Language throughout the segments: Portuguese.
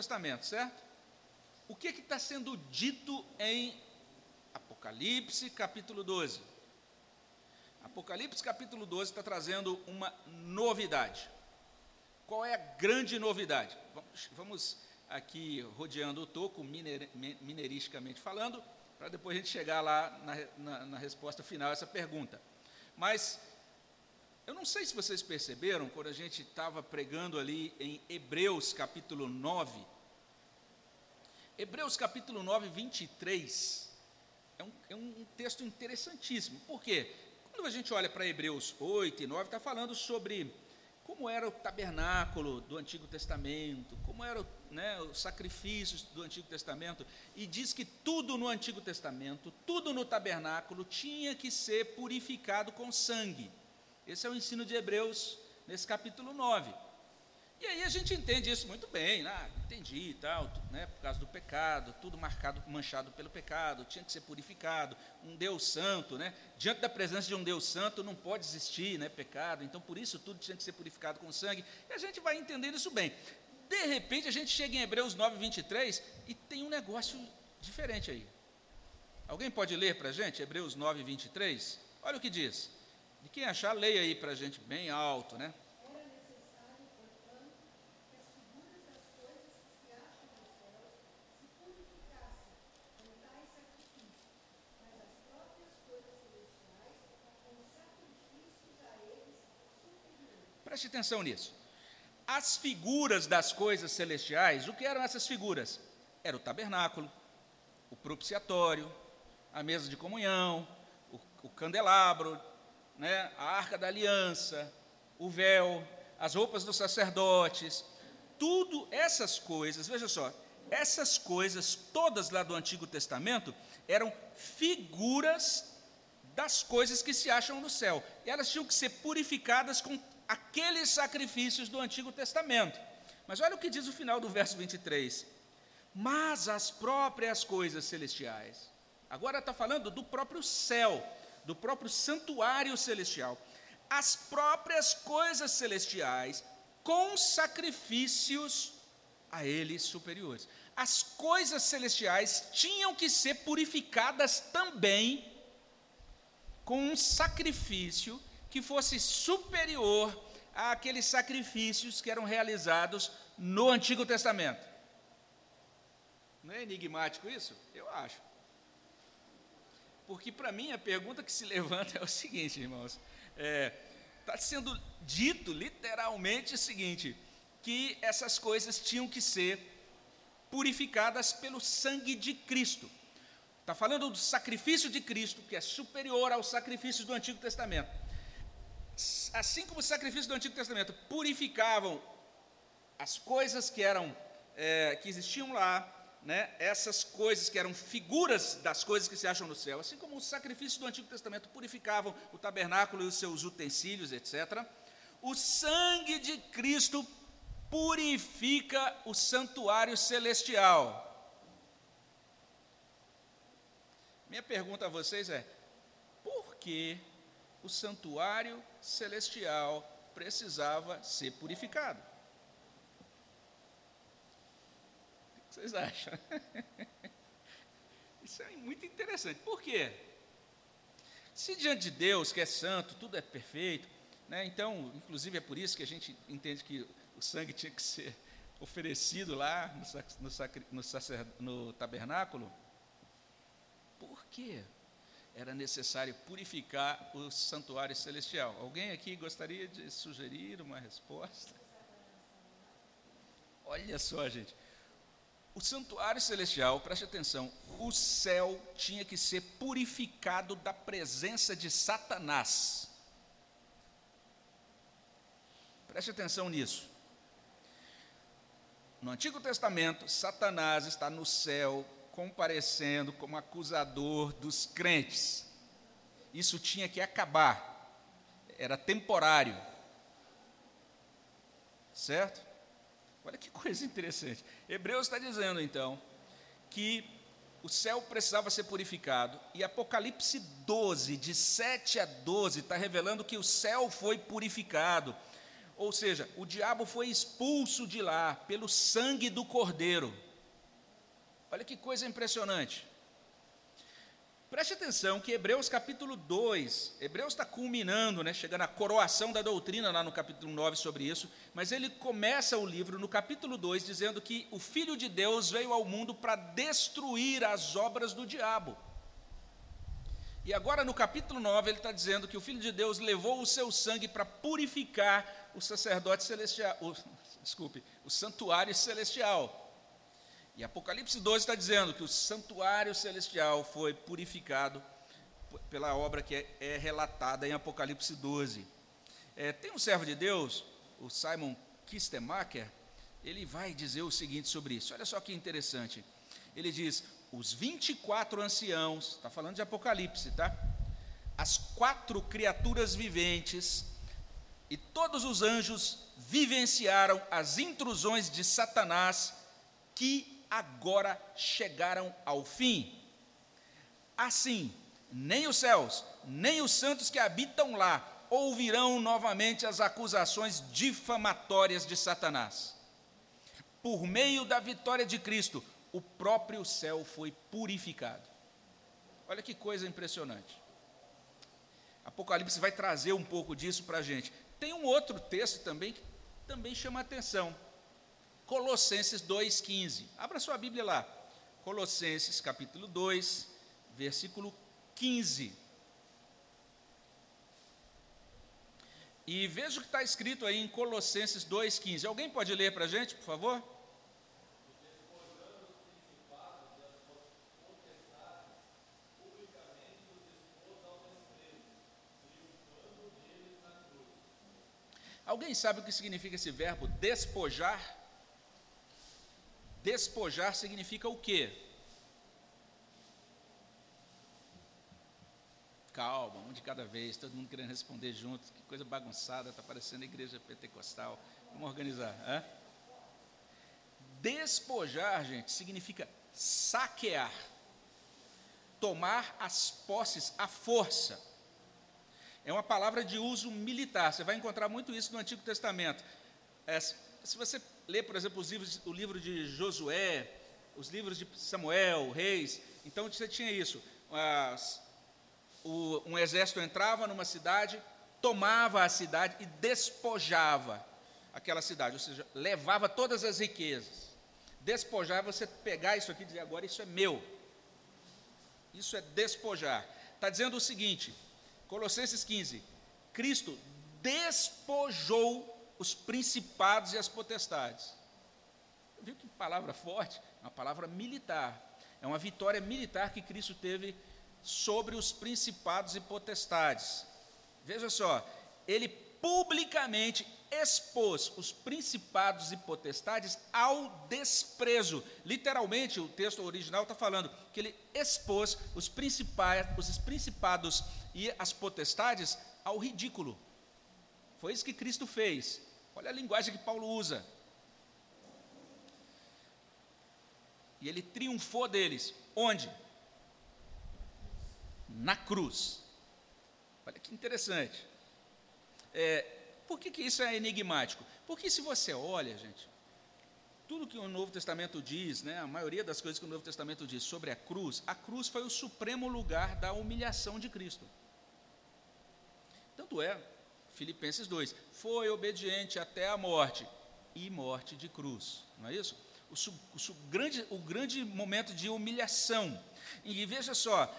Testamento, certo? O que está sendo dito em Apocalipse, capítulo 12? Apocalipse, capítulo 12, está trazendo uma novidade. Qual é a grande novidade? Vamos, vamos aqui rodeando o toco, miner, mineiristicamente falando, para depois a gente chegar lá na, na, na resposta final a essa pergunta. Mas eu não sei se vocês perceberam, quando a gente estava pregando ali em Hebreus capítulo 9, Hebreus capítulo 9, 23, é um, é um texto interessantíssimo. Por quê? Quando a gente olha para Hebreus 8 e 9, está falando sobre como era o tabernáculo do Antigo Testamento, como eram né, os sacrifícios do Antigo Testamento, e diz que tudo no Antigo Testamento, tudo no tabernáculo, tinha que ser purificado com sangue. Esse é o ensino de Hebreus, nesse capítulo 9. E aí a gente entende isso muito bem, né? entendi e tal, né? por causa do pecado, tudo marcado, manchado pelo pecado, tinha que ser purificado, um Deus santo, né? diante da presença de um Deus santo não pode existir né, pecado, então por isso tudo tinha que ser purificado com sangue, e a gente vai entendendo isso bem. De repente a gente chega em Hebreus 9, 23 e tem um negócio diferente aí. Alguém pode ler para a gente, Hebreus 9, 23? Olha o que diz. De quem achar, leia aí para a gente bem alto, né? Preste atenção nisso. As figuras das coisas celestiais, o que eram essas figuras? Era o tabernáculo, o propiciatório, a mesa de comunhão, o, o candelabro, né, a arca da aliança, o véu, as roupas dos sacerdotes, tudo essas coisas, veja só, essas coisas todas lá do Antigo Testamento eram figuras das coisas que se acham no céu. E elas tinham que ser purificadas com aqueles sacrifícios do Antigo Testamento. Mas olha o que diz o final do verso 23. Mas as próprias coisas celestiais. Agora está falando do próprio céu, do próprio santuário celestial. As próprias coisas celestiais com sacrifícios a eles superiores. As coisas celestiais tinham que ser purificadas também com um sacrifício que fosse superior àqueles sacrifícios que eram realizados no Antigo Testamento. Não é enigmático isso? Eu acho. Porque para mim a pergunta que se levanta é o seguinte, irmãos: está é, tá sendo dito literalmente o seguinte, que essas coisas tinham que ser purificadas pelo sangue de Cristo. Está falando do sacrifício de Cristo, que é superior aos sacrifícios do Antigo Testamento assim como os sacrifícios do Antigo Testamento purificavam as coisas que eram é, que existiam lá, né, essas coisas que eram figuras das coisas que se acham no céu, assim como os sacrifícios do Antigo Testamento purificavam o tabernáculo e os seus utensílios, etc. O sangue de Cristo purifica o santuário celestial. Minha pergunta a vocês é: por que o santuário celestial precisava ser purificado. O que vocês acham? Isso é muito interessante. Por quê? Se diante de Deus, que é santo, tudo é perfeito, né, então, inclusive é por isso que a gente entende que o sangue tinha que ser oferecido lá no, no, no, no tabernáculo. Por quê? era necessário purificar o santuário celestial. Alguém aqui gostaria de sugerir uma resposta? Olha só, gente. O santuário celestial, preste atenção, o céu tinha que ser purificado da presença de Satanás. Preste atenção nisso. No Antigo Testamento, Satanás está no céu comparecendo como acusador dos crentes. Isso tinha que acabar, era temporário. Certo? Olha que coisa interessante. Hebreus está dizendo então que o céu precisava ser purificado, e Apocalipse 12, de 7 a 12, está revelando que o céu foi purificado. Ou seja, o diabo foi expulso de lá pelo sangue do cordeiro. Olha que coisa impressionante. Preste atenção que Hebreus capítulo 2, Hebreus está culminando, né, chegando à coroação da doutrina lá no capítulo 9 sobre isso, mas ele começa o livro no capítulo 2 dizendo que o Filho de Deus veio ao mundo para destruir as obras do diabo. E agora no capítulo 9 ele está dizendo que o Filho de Deus levou o seu sangue para purificar o sacerdote celestial, o, desculpe, o santuário celestial. E Apocalipse 12 está dizendo que o santuário celestial foi purificado pela obra que é, é relatada em Apocalipse 12. É, tem um servo de Deus, o Simon Kistemacher, ele vai dizer o seguinte sobre isso. Olha só que interessante. Ele diz: os 24 anciãos, está falando de Apocalipse, tá? As quatro criaturas viventes e todos os anjos vivenciaram as intrusões de Satanás que agora chegaram ao fim. Assim, nem os céus, nem os santos que habitam lá ouvirão novamente as acusações difamatórias de Satanás. Por meio da vitória de Cristo, o próprio céu foi purificado. Olha que coisa impressionante. Apocalipse vai trazer um pouco disso para a gente. Tem um outro texto também que também chama a atenção. Colossenses 2,15. Abra sua Bíblia lá. Colossenses capítulo 2, versículo 15. E veja o que está escrito aí em Colossenses 2,15. Alguém pode ler para a gente, por favor? Alguém sabe o que significa esse verbo despojar? Despojar significa o quê? Calma, um de cada vez, todo mundo querendo responder junto. Que coisa bagunçada, está parecendo a igreja pentecostal. Vamos organizar. Hein? Despojar, gente, significa saquear, tomar as posses à força é uma palavra de uso militar. Você vai encontrar muito isso no Antigo Testamento. É, se você ler, por exemplo, os livros, o livro de Josué, os livros de Samuel, Reis, então você tinha isso. As, o, um exército entrava numa cidade, tomava a cidade e despojava aquela cidade, ou seja, levava todas as riquezas. Despojar é você pegar isso aqui e dizer agora isso é meu. Isso é despojar. Está dizendo o seguinte: Colossenses 15: Cristo despojou os principados e as potestades. Viu que palavra forte? Uma palavra militar. É uma vitória militar que Cristo teve sobre os principados e potestades. Veja só, ele publicamente expôs os principados e potestades ao desprezo. Literalmente, o texto original está falando que ele expôs os, os principados e as potestades ao ridículo. Foi isso que Cristo fez. Olha a linguagem que Paulo usa. E ele triunfou deles. Onde? Na cruz. Olha que interessante. É, por que, que isso é enigmático? Porque se você olha, gente, tudo que o Novo Testamento diz, né, a maioria das coisas que o Novo Testamento diz sobre a cruz, a cruz foi o supremo lugar da humilhação de Cristo. Tanto é, Filipenses 2, foi obediente até a morte e morte de cruz, não é isso? O, o, grande, o grande momento de humilhação. E veja só,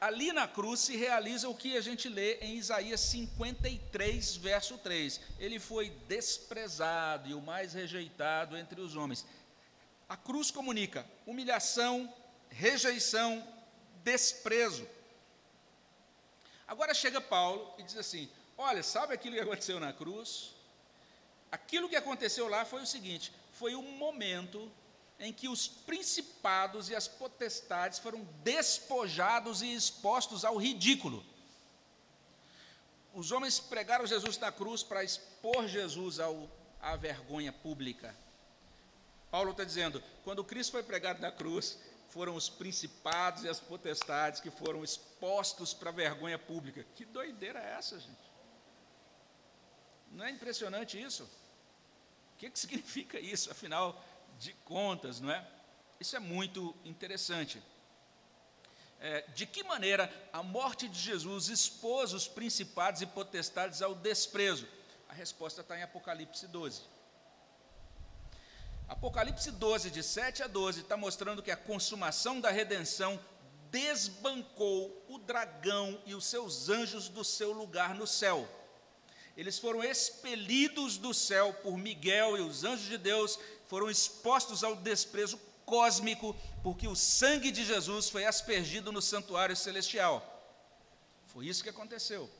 ali na cruz se realiza o que a gente lê em Isaías 53, verso 3. Ele foi desprezado e o mais rejeitado entre os homens. A cruz comunica humilhação, rejeição, desprezo. Agora chega Paulo e diz assim: Olha, sabe aquilo que aconteceu na cruz? Aquilo que aconteceu lá foi o seguinte: foi um momento em que os principados e as potestades foram despojados e expostos ao ridículo. Os homens pregaram Jesus na cruz para expor Jesus ao, à vergonha pública. Paulo está dizendo: quando Cristo foi pregado na cruz, foram os principados e as potestades que foram expostos para a vergonha pública. Que doideira é essa, gente? Não é impressionante isso? O que, que significa isso, afinal de contas, não é? Isso é muito interessante. É, de que maneira a morte de Jesus expôs os principados e potestades ao desprezo? A resposta está em Apocalipse 12. Apocalipse 12, de 7 a 12, está mostrando que a consumação da redenção desbancou o dragão e os seus anjos do seu lugar no céu. Eles foram expelidos do céu por Miguel e os anjos de Deus foram expostos ao desprezo cósmico, porque o sangue de Jesus foi aspergido no santuário celestial. Foi isso que aconteceu.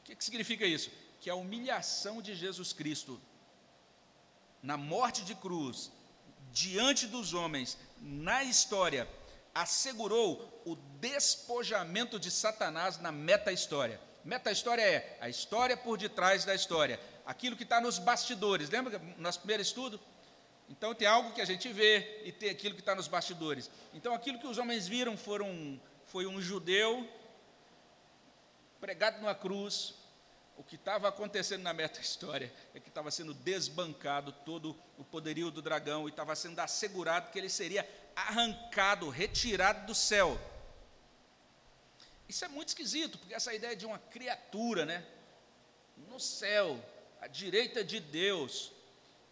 O que, que significa isso? Que a humilhação de Jesus Cristo na morte de cruz, diante dos homens, na história, assegurou o despojamento de Satanás na meta-história. Meta-história é a história por detrás da história, aquilo que está nos bastidores. Lembra no nosso primeiro estudo? Então tem algo que a gente vê e tem aquilo que está nos bastidores. Então aquilo que os homens viram foram, foi um judeu pregado numa cruz. O que estava acontecendo na meta-história é que estava sendo desbancado todo o poderio do dragão e estava sendo assegurado que ele seria arrancado, retirado do céu. Isso é muito esquisito, porque essa ideia de uma criatura, né? No céu, à direita de Deus,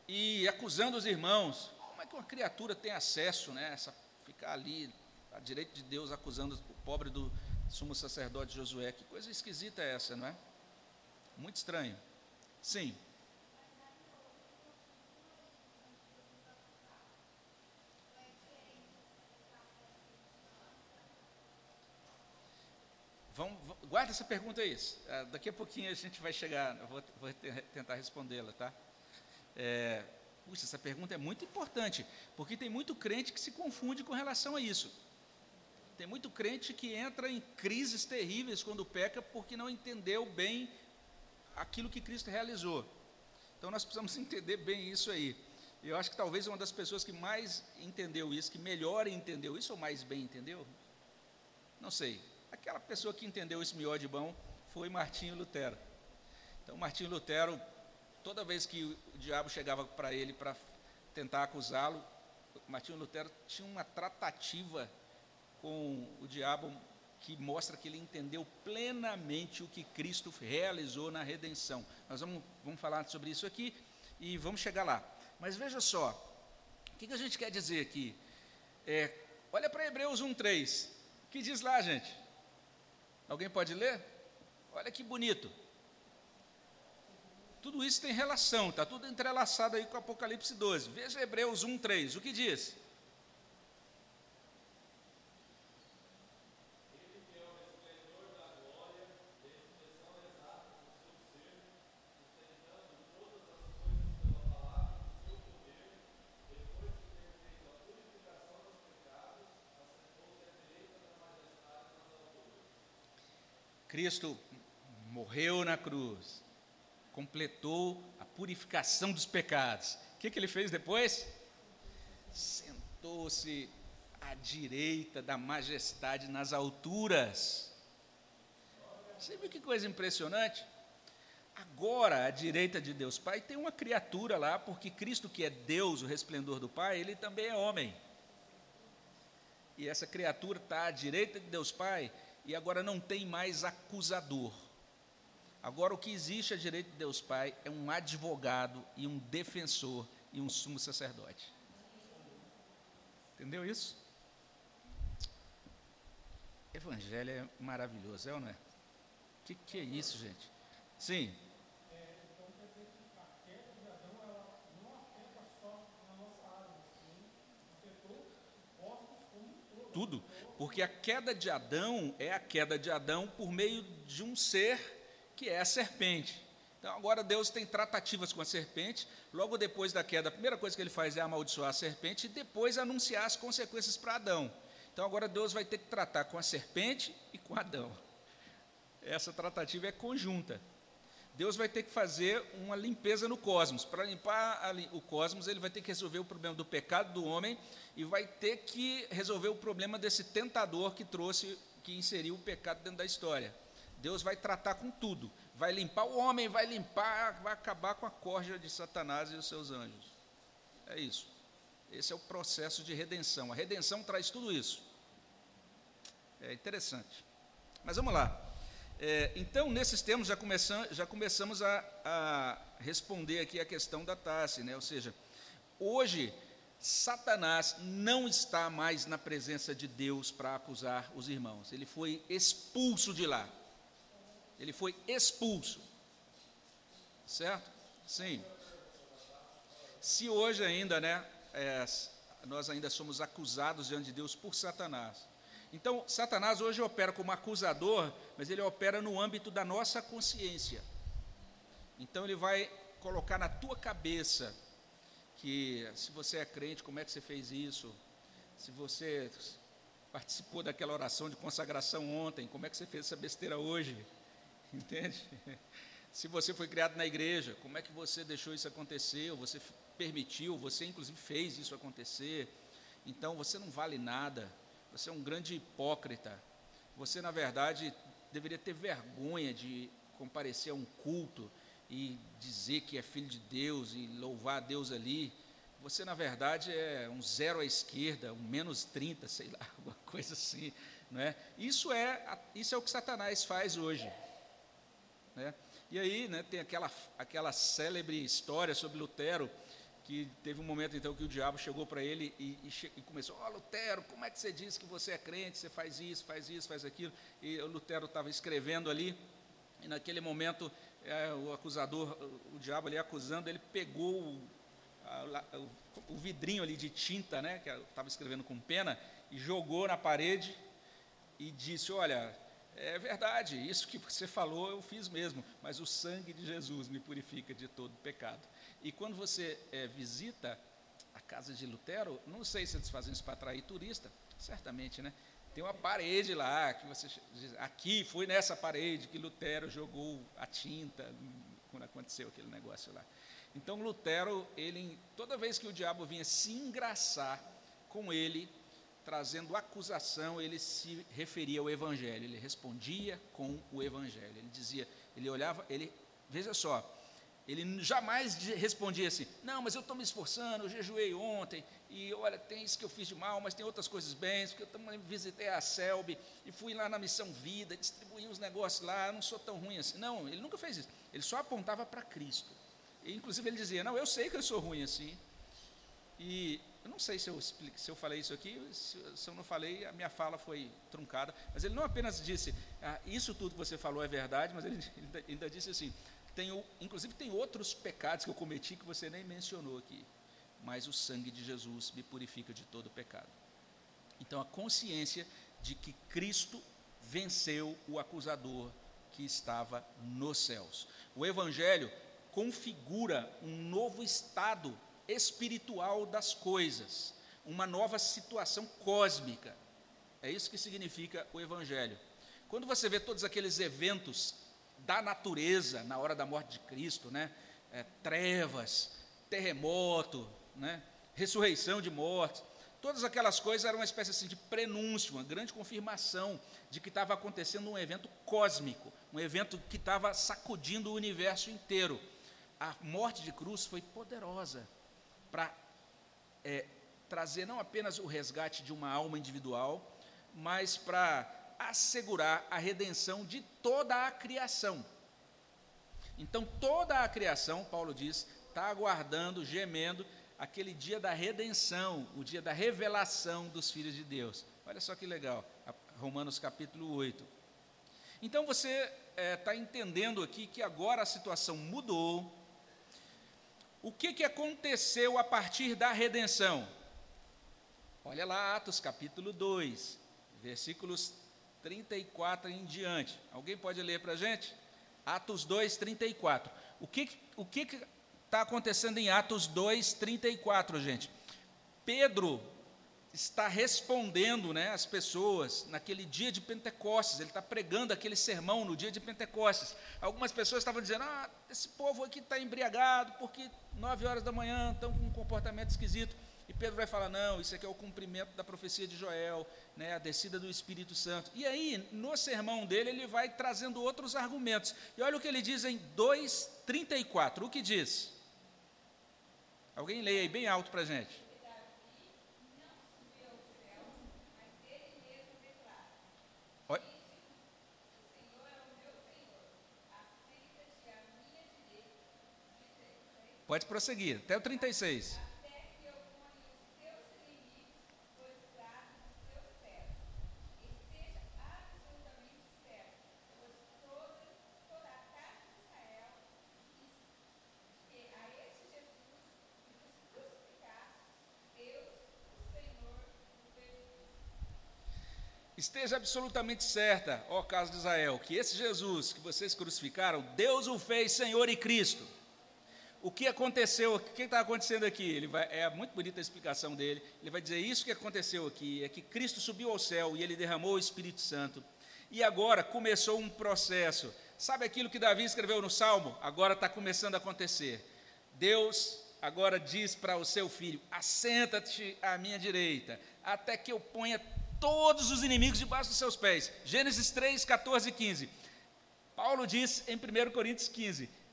e acusando os irmãos. Como é que uma criatura tem acesso, né? Essa, ficar ali, à direita de Deus, acusando o pobre do sumo sacerdote Josué. Que coisa esquisita é essa, não é? Muito estranho. Sim. Vamos, guarda essa pergunta aí. Ah, daqui a pouquinho a gente vai chegar, eu vou, vou tentar respondê-la, tá? É, puxa, essa pergunta é muito importante, porque tem muito crente que se confunde com relação a isso. Tem muito crente que entra em crises terríveis quando peca porque não entendeu bem aquilo que Cristo realizou. Então nós precisamos entender bem isso aí. Eu acho que talvez uma das pessoas que mais entendeu isso, que melhor entendeu isso, ou mais bem entendeu, não sei, Aquela pessoa que entendeu esse mió de bom foi Martinho Lutero. Então, Martinho Lutero, toda vez que o diabo chegava para ele para tentar acusá-lo, Martinho Lutero tinha uma tratativa com o diabo que mostra que ele entendeu plenamente o que Cristo realizou na redenção. Nós vamos, vamos falar sobre isso aqui e vamos chegar lá. Mas veja só, o que, que a gente quer dizer aqui? É, olha para Hebreus 1,3. O que diz lá, gente? Alguém pode ler? Olha que bonito. Tudo isso tem relação, está tudo entrelaçado aí com Apocalipse 12. Veja Hebreus 1, 3. O que diz? Cristo morreu na cruz, completou a purificação dos pecados. O que, que ele fez depois? Sentou-se à direita da majestade nas alturas. Você viu que coisa impressionante? Agora, à direita de Deus Pai, tem uma criatura lá, porque Cristo, que é Deus, o resplendor do Pai, ele também é homem. E essa criatura está à direita de Deus Pai, e agora não tem mais acusador. Agora o que existe à direita de Deus Pai é um advogado e um defensor e um sumo sacerdote. Entendeu isso? Evangelho é maravilhoso, é ou não é? O que, que é isso, gente? Sim. Tudo. Porque a queda de Adão é a queda de Adão por meio de um ser que é a serpente. Então agora Deus tem tratativas com a serpente. Logo depois da queda, a primeira coisa que ele faz é amaldiçoar a serpente e depois anunciar as consequências para Adão. Então agora Deus vai ter que tratar com a serpente e com Adão. Essa tratativa é conjunta. Deus vai ter que fazer uma limpeza no cosmos. Para limpar o cosmos, ele vai ter que resolver o problema do pecado do homem e vai ter que resolver o problema desse tentador que trouxe, que inseriu o pecado dentro da história. Deus vai tratar com tudo. Vai limpar o homem, vai limpar, vai acabar com a corja de Satanás e os seus anjos. É isso. Esse é o processo de redenção. A redenção traz tudo isso. É interessante. Mas vamos lá. É, então, nesses termos, já, começam, já começamos a, a, responder aqui a questão da taça, né? ou seja, hoje, Satanás não está mais na presença de Deus para acusar os irmãos, ele foi expulso de lá, ele foi expulso, certo? Sim. Se hoje ainda, né, é, nós ainda somos acusados diante de Deus por Satanás, então, Satanás hoje opera como acusador, mas ele opera no âmbito da nossa consciência. Então, ele vai colocar na tua cabeça que se você é crente, como é que você fez isso? Se você participou daquela oração de consagração ontem, como é que você fez essa besteira hoje? Entende? Se você foi criado na igreja, como é que você deixou isso acontecer? Ou você permitiu, você inclusive fez isso acontecer. Então você não vale nada. Você é um grande hipócrita. Você, na verdade, deveria ter vergonha de comparecer a um culto e dizer que é filho de Deus e louvar a Deus ali. Você, na verdade, é um zero à esquerda, um menos 30, sei lá, alguma coisa assim. Não é? Isso, é, isso é o que Satanás faz hoje. Né? E aí né, tem aquela, aquela célebre história sobre Lutero, que teve um momento então que o diabo chegou para ele e, e, e começou, ó oh, Lutero, como é que você diz que você é crente, você faz isso, faz isso, faz aquilo, e o Lutero estava escrevendo ali, e naquele momento é, o acusador, o, o, diabo ali acusando, ele pegou o, a, o, o vidrinho ali de tinta, né, que estava escrevendo com pena, e jogou na parede e disse, olha, é verdade, isso que você falou eu fiz mesmo, mas o sangue de Jesus me purifica de todo pecado. E quando você é, visita a casa de Lutero, não sei se eles fazem isso para atrair turista, certamente, né? Tem uma parede lá que você diz, aqui foi nessa parede que Lutero jogou a tinta quando aconteceu aquele negócio lá. Então Lutero, ele toda vez que o diabo vinha se engraçar com ele, trazendo acusação, ele se referia ao evangelho, ele respondia com o evangelho. Ele dizia, ele olhava, ele veja só, ele jamais respondia assim: Não, mas eu estou me esforçando, eu jejuei ontem, e olha, tem isso que eu fiz de mal, mas tem outras coisas bem, porque eu também visitei a Selby e fui lá na Missão Vida, distribuí uns negócios lá, não sou tão ruim assim. Não, ele nunca fez isso. Ele só apontava para Cristo. E, inclusive ele dizia: Não, eu sei que eu sou ruim assim. E eu não sei se eu, explico, se eu falei isso aqui, se, se, eu não falei, a minha fala foi truncada. Mas ele não apenas disse: ah, Isso tudo que você falou é verdade, mas ele, ele ainda disse assim: inclusive, tem outros pecados que eu cometi que você nem mencionou aqui. Mas o sangue de Jesus me purifica de todo pecado. Então, a consciência de que Cristo venceu o acusador que estava nos céus. O Evangelho configura um novo estado espiritual das coisas, uma nova situação cósmica. É isso que significa o Evangelho. Quando você vê todos aqueles eventos da natureza na hora da morte de Cristo, né? É, trevas, terremoto, né? ressurreição de mortos. Todas aquelas coisas eram uma espécie assim, de prenúncio, uma grande confirmação de que estava acontecendo um evento cósmico, um evento que estava sacudindo o universo inteiro. A morte de cruz foi poderosa para é, trazer não apenas o resgate de uma alma individual, mas para assegurar a redenção de toda a criação. Então, toda a criação, Paulo diz, está aguardando, gemendo, aquele dia da redenção, o dia da revelação dos filhos de Deus. Olha só que legal, Romanos capítulo 8. Então, você está é, tá entendendo aqui que agora a situação mudou. O que, que aconteceu a partir da redenção? Olha lá, Atos capítulo 2, versículos 34 em diante. Alguém pode ler para a gente? Atos 2, 34. O que o que está acontecendo em Atos 2, 34, gente? Pedro está respondendo né, as pessoas naquele dia de Pentecostes, ele está pregando aquele sermão no dia de Pentecostes. Algumas pessoas estavam dizendo: Ah, esse povo aqui está embriagado porque nove horas da manhã estão com um comportamento esquisito. E Pedro vai falar: não, isso aqui é o cumprimento da profecia de Joel, né, a descida do Espírito Santo. E aí, no sermão dele, ele vai trazendo outros argumentos. E olha o que ele diz em 2,34. O que diz? Alguém leia aí bem alto para a gente. Pode prosseguir, até o 36. Esteja absolutamente certa, ó casa de Israel, que esse Jesus que vocês crucificaram, Deus o fez Senhor e Cristo. O que aconteceu, o que está acontecendo aqui? Ele vai, é muito bonita a explicação dele. Ele vai dizer: Isso que aconteceu aqui é que Cristo subiu ao céu e ele derramou o Espírito Santo. E agora começou um processo. Sabe aquilo que Davi escreveu no Salmo? Agora está começando a acontecer. Deus agora diz para o seu filho: Assenta-te à minha direita, até que eu ponha todos os inimigos debaixo dos seus pés. Gênesis 3, 14 e 15. Paulo diz em 1 Coríntios 15 que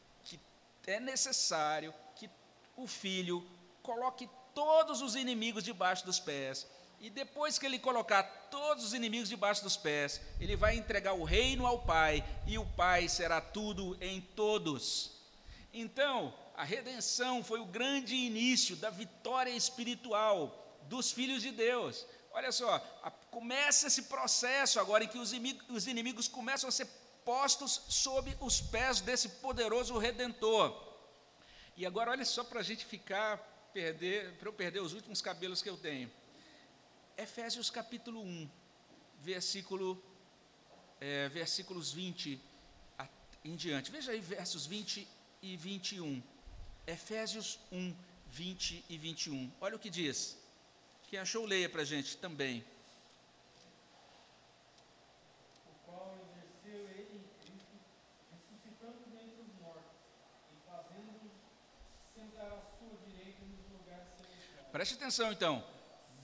é necessário que o filho coloque todos os inimigos debaixo dos pés. E depois que ele colocar todos os inimigos debaixo dos pés, ele vai entregar o reino ao Pai, e o Pai será tudo em todos. Então, a redenção foi o grande início da vitória espiritual dos filhos de Deus. Olha só, a, começa esse processo agora em que os inimigos, os inimigos começam a ser postos sob os pés desse poderoso redentor. E agora olha só para a gente ficar, perder, para eu perder os últimos cabelos que eu tenho. Efésios capítulo 1, versículo, é, versículos 20 em diante. Veja aí versos 20 e 21. Efésios 1, 20 e 21. Olha o que diz. Quem achou, leia para a gente também. Preste atenção então.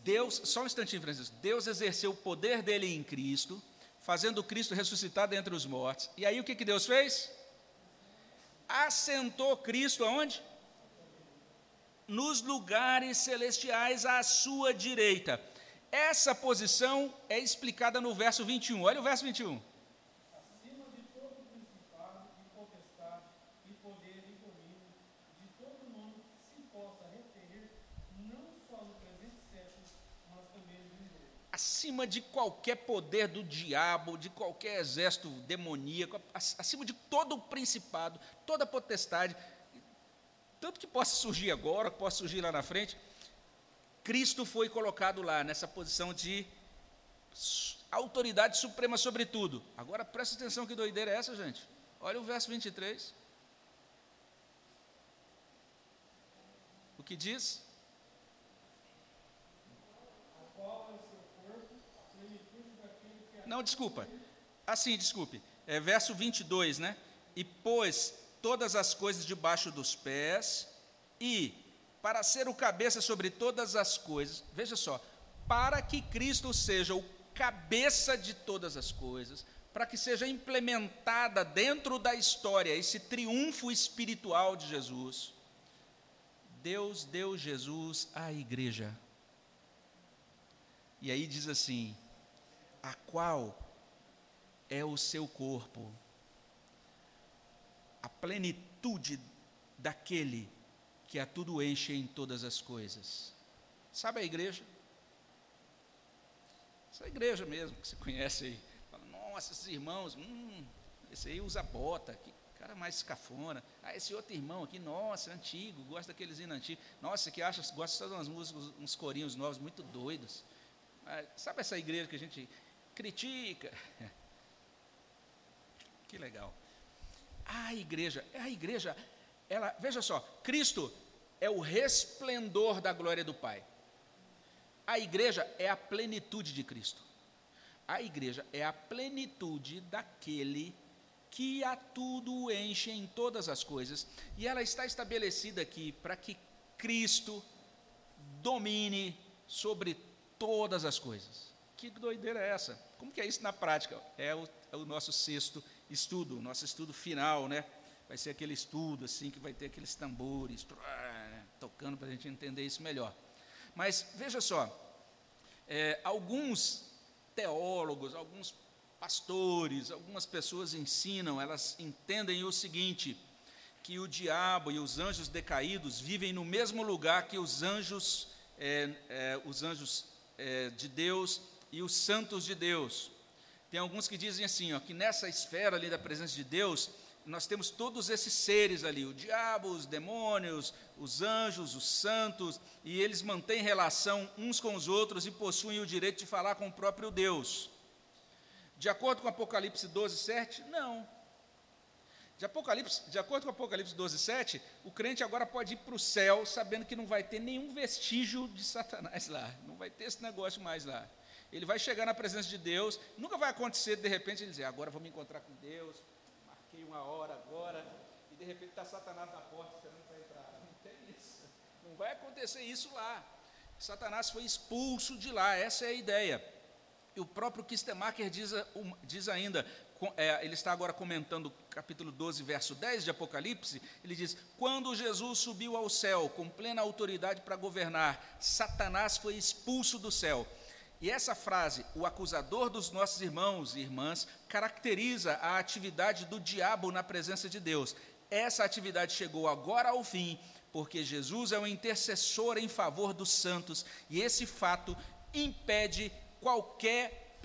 Deus, só um instantinho, Francisco. Deus exerceu o poder dele em Cristo, fazendo Cristo ressuscitar dentre os mortos. E aí o que, que Deus fez? Assentou Cristo aonde? Nos lugares celestiais à sua direita. Essa posição é explicada no verso 21. Olha o verso 21. Acima de todo principado potestade poder domínio, de todo nome que se possa referir, não só no presente século, mas também no vindouro. Acima de qualquer poder do diabo, de qualquer exército demoníaco, acima de todo o principado, toda potestade, tanto que possa surgir agora, que possa surgir lá na frente, Cristo foi colocado lá, nessa posição de autoridade suprema sobre tudo. Agora presta atenção que doideira é essa, gente. Olha o verso 23. O que diz? Não, desculpa. Assim, desculpe. É verso 22, né? E pôs todas as coisas debaixo dos pés, e para ser o cabeça sobre todas as coisas, veja só, para que Cristo seja o cabeça de todas as coisas, para que seja implementada dentro da história esse triunfo espiritual de Jesus, Deus deu Jesus à igreja. E aí diz assim: a qual é o seu corpo a plenitude daquele que a tudo enche em todas as coisas. Sabe a igreja? Essa igreja mesmo que você conhece aí. Fala, nossa, esses irmãos, hum, esse aí usa bota, que cara mais escafona. Ah, esse outro irmão aqui, nossa, antigo, gosta daqueles hinos antigos. Nossa, que acha, gosta de umas músicas, uns corinhos novos muito doidos. Ah, sabe essa igreja que a gente critica? Que legal. A igreja, a igreja, ela, veja só, Cristo é o resplendor da glória do Pai. A igreja é a plenitude de Cristo. A igreja é a plenitude daquele que a tudo enche em todas as coisas, e ela está estabelecida aqui para que Cristo domine sobre todas as coisas. Que doideira é essa? Como que é isso na prática? É o, é o nosso sexto estudo, nosso estudo final, né? Vai ser aquele estudo assim que vai ter aqueles tambores tocando para a gente entender isso melhor. Mas veja só, é, alguns teólogos, alguns pastores, algumas pessoas ensinam, elas entendem o seguinte: que o diabo e os anjos decaídos vivem no mesmo lugar que os anjos, é, é, os anjos é, de Deus e os santos de Deus. Tem alguns que dizem assim, ó, que nessa esfera ali da presença de Deus, nós temos todos esses seres ali, o diabo, os demônios, os anjos, os santos, e eles mantêm relação uns com os outros e possuem o direito de falar com o próprio Deus. De acordo com Apocalipse 12, 7, não. De, Apocalipse, de acordo com Apocalipse 12, 7, o crente agora pode ir para o céu sabendo que não vai ter nenhum vestígio de Satanás lá, não vai ter esse negócio mais lá. Ele vai chegar na presença de Deus, nunca vai acontecer de repente ele dizer, agora vou me encontrar com Deus, marquei uma hora agora, e de repente está Satanás na porta esperando para entrar. Não tem isso. Não vai acontecer isso lá. Satanás foi expulso de lá, essa é a ideia. E o próprio Kistemacher diz, diz ainda, é, ele está agora comentando capítulo 12, verso 10 de Apocalipse, ele diz: Quando Jesus subiu ao céu com plena autoridade para governar, Satanás foi expulso do céu. E essa frase, o acusador dos nossos irmãos e irmãs, caracteriza a atividade do diabo na presença de Deus. Essa atividade chegou agora ao fim, porque Jesus é o intercessor em favor dos santos, e esse fato impede qualquer